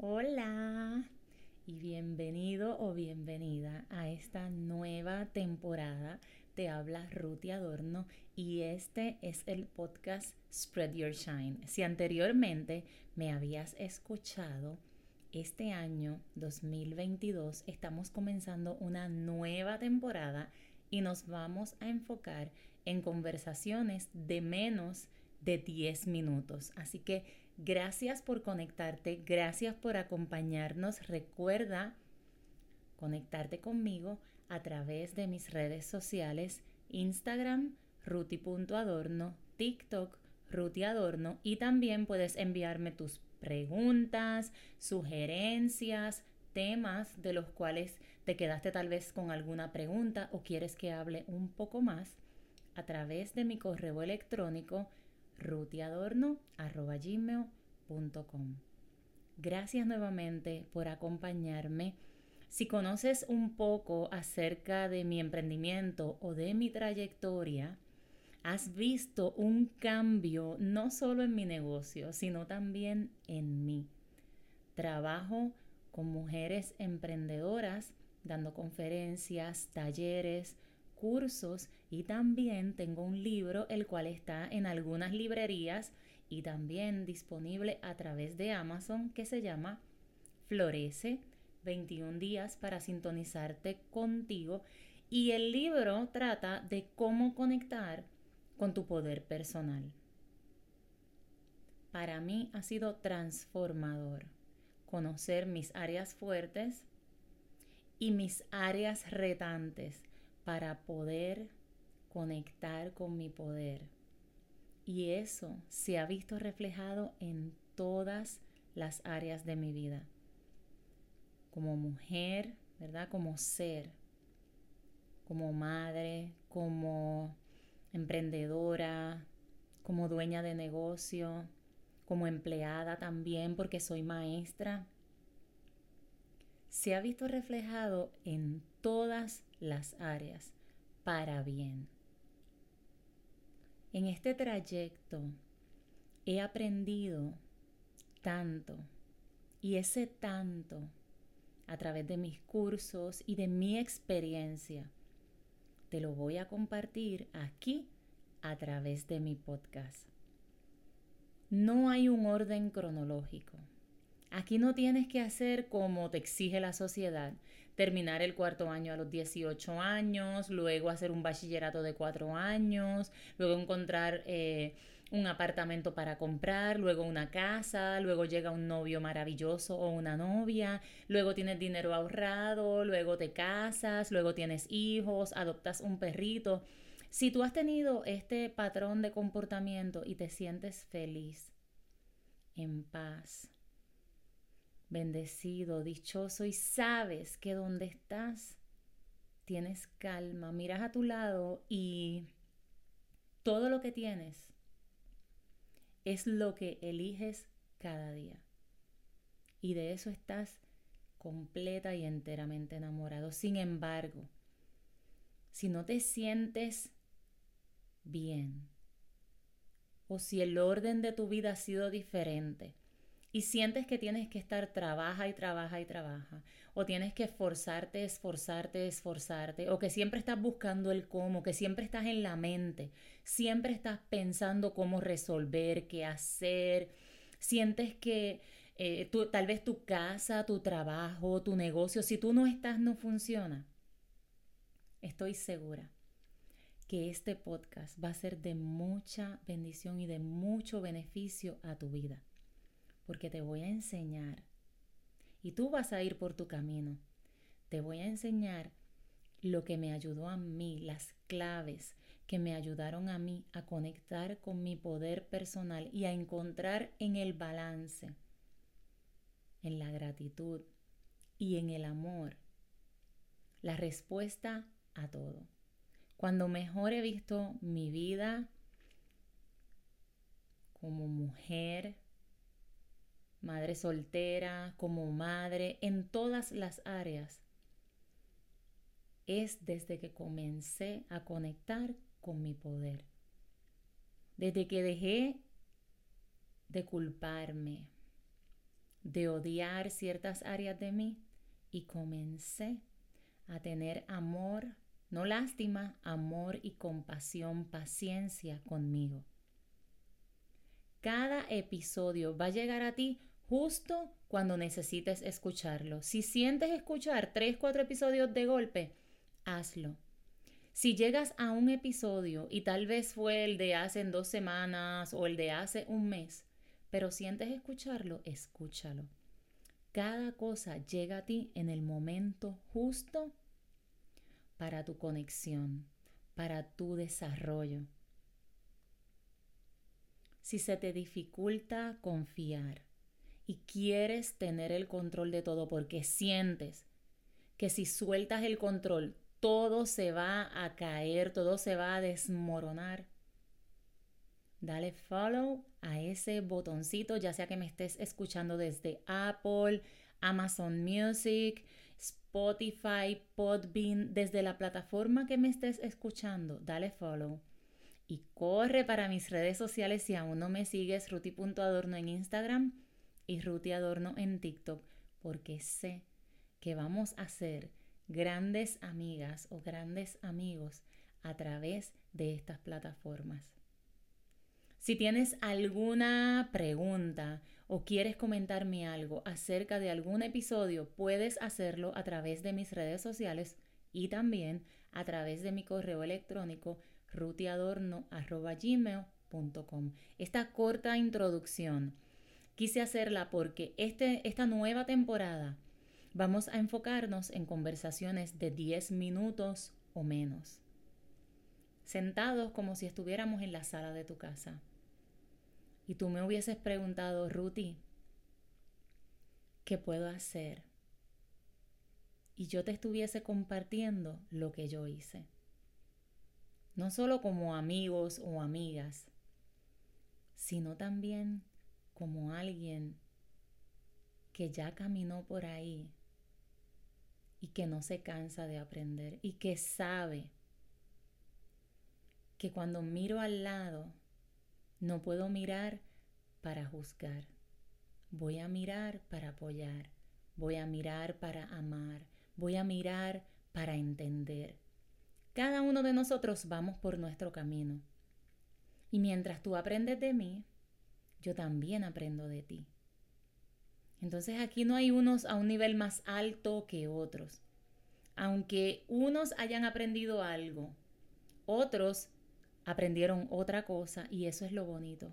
Hola y bienvenido o bienvenida a esta nueva temporada. Te habla Ruti Adorno y este es el podcast Spread Your Shine. Si anteriormente me habías escuchado, este año 2022 estamos comenzando una nueva temporada y nos vamos a enfocar en conversaciones de menos de 10 minutos. Así que gracias por conectarte, gracias por acompañarnos. Recuerda conectarte conmigo a través de mis redes sociales, Instagram, ruti.adorno, TikTok, Ruti Adorno y también puedes enviarme tus preguntas, sugerencias, temas de los cuales te quedaste tal vez con alguna pregunta o quieres que hable un poco más a través de mi correo electrónico rutiadorno.gmail.com. Gracias nuevamente por acompañarme. Si conoces un poco acerca de mi emprendimiento o de mi trayectoria, has visto un cambio no solo en mi negocio, sino también en mí. Trabajo con mujeres emprendedoras, dando conferencias, talleres, cursos y también tengo un libro el cual está en algunas librerías y también disponible a través de Amazon que se llama Florece 21 días para sintonizarte contigo y el libro trata de cómo conectar con tu poder personal. Para mí ha sido transformador conocer mis áreas fuertes y mis áreas retantes para poder conectar con mi poder. Y eso se ha visto reflejado en todas las áreas de mi vida. Como mujer, ¿verdad? Como ser, como madre, como emprendedora, como dueña de negocio, como empleada también porque soy maestra. Se ha visto reflejado en todas las áreas para bien. En este trayecto he aprendido tanto y ese tanto a través de mis cursos y de mi experiencia te lo voy a compartir aquí a través de mi podcast. No hay un orden cronológico. Aquí no tienes que hacer como te exige la sociedad, terminar el cuarto año a los 18 años, luego hacer un bachillerato de cuatro años, luego encontrar eh, un apartamento para comprar, luego una casa, luego llega un novio maravilloso o una novia, luego tienes dinero ahorrado, luego te casas, luego tienes hijos, adoptas un perrito. Si tú has tenido este patrón de comportamiento y te sientes feliz, en paz, bendecido, dichoso y sabes que donde estás tienes calma, miras a tu lado y todo lo que tienes es lo que eliges cada día. Y de eso estás completa y enteramente enamorado. Sin embargo, si no te sientes bien, o si el orden de tu vida ha sido diferente, y sientes que tienes que estar trabaja y trabaja y trabaja, o tienes que esforzarte, esforzarte, esforzarte, o que siempre estás buscando el cómo, que siempre estás en la mente, siempre estás pensando cómo resolver, qué hacer, sientes que eh, tal vez tu casa, tu trabajo, tu negocio, si tú no estás, no funciona. Estoy segura que este podcast va a ser de mucha bendición y de mucho beneficio a tu vida porque te voy a enseñar. Y tú vas a ir por tu camino. Te voy a enseñar lo que me ayudó a mí, las claves que me ayudaron a mí a conectar con mi poder personal y a encontrar en el balance, en la gratitud y en el amor la respuesta a todo. Cuando mejor he visto mi vida como mujer, madre soltera, como madre, en todas las áreas, es desde que comencé a conectar con mi poder. Desde que dejé de culparme, de odiar ciertas áreas de mí y comencé a tener amor, no lástima, amor y compasión, paciencia conmigo. Cada episodio va a llegar a ti justo cuando necesites escucharlo. Si sientes escuchar tres, cuatro episodios de golpe, hazlo. Si llegas a un episodio y tal vez fue el de hace dos semanas o el de hace un mes, pero sientes escucharlo, escúchalo. Cada cosa llega a ti en el momento justo para tu conexión, para tu desarrollo. Si se te dificulta confiar y quieres tener el control de todo porque sientes que si sueltas el control todo se va a caer, todo se va a desmoronar, dale follow a ese botoncito, ya sea que me estés escuchando desde Apple, Amazon Music, Spotify, Podbean, desde la plataforma que me estés escuchando, dale follow. Y corre para mis redes sociales si aún no me sigues, ruti.adorno en Instagram y Ruti Adorno en TikTok, porque sé que vamos a ser grandes amigas o grandes amigos a través de estas plataformas. Si tienes alguna pregunta o quieres comentarme algo acerca de algún episodio, puedes hacerlo a través de mis redes sociales y también a través de mi correo electrónico rutiadorno.gmail.com. Esta corta introducción quise hacerla porque este, esta nueva temporada vamos a enfocarnos en conversaciones de 10 minutos o menos, sentados como si estuviéramos en la sala de tu casa y tú me hubieses preguntado, Ruti, ¿qué puedo hacer? Y yo te estuviese compartiendo lo que yo hice. No solo como amigos o amigas, sino también como alguien que ya caminó por ahí y que no se cansa de aprender y que sabe que cuando miro al lado no puedo mirar para juzgar. Voy a mirar para apoyar. Voy a mirar para amar. Voy a mirar para entender. Cada uno de nosotros vamos por nuestro camino. Y mientras tú aprendes de mí, yo también aprendo de ti. Entonces aquí no hay unos a un nivel más alto que otros. Aunque unos hayan aprendido algo, otros aprendieron otra cosa y eso es lo bonito.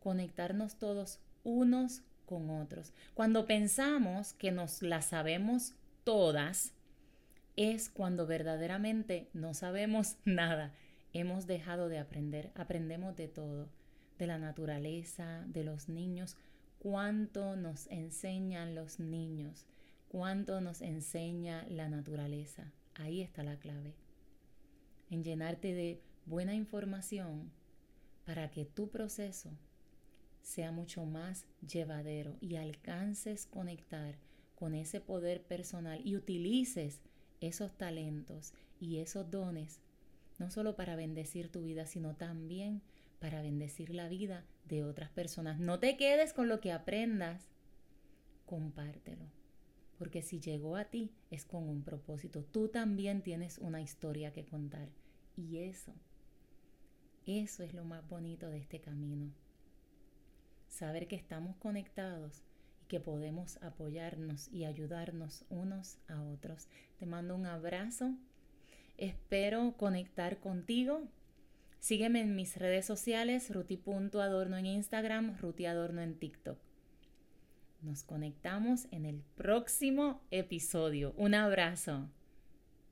Conectarnos todos unos con otros. Cuando pensamos que nos la sabemos todas, es cuando verdaderamente no sabemos nada. Hemos dejado de aprender. Aprendemos de todo. De la naturaleza, de los niños. Cuánto nos enseñan los niños. Cuánto nos enseña la naturaleza. Ahí está la clave. En llenarte de buena información para que tu proceso sea mucho más llevadero y alcances conectar con ese poder personal y utilices esos talentos y esos dones no solo para bendecir tu vida, sino también para bendecir la vida de otras personas. No te quedes con lo que aprendas, compártelo. Porque si llegó a ti es con un propósito. Tú también tienes una historia que contar. Y eso eso es lo más bonito de este camino. Saber que estamos conectados y que podemos apoyarnos y ayudarnos unos a otros. Te mando un abrazo. Espero conectar contigo. Sígueme en mis redes sociales, ruti.adorno en Instagram, rutiadorno en TikTok. Nos conectamos en el próximo episodio. Un abrazo.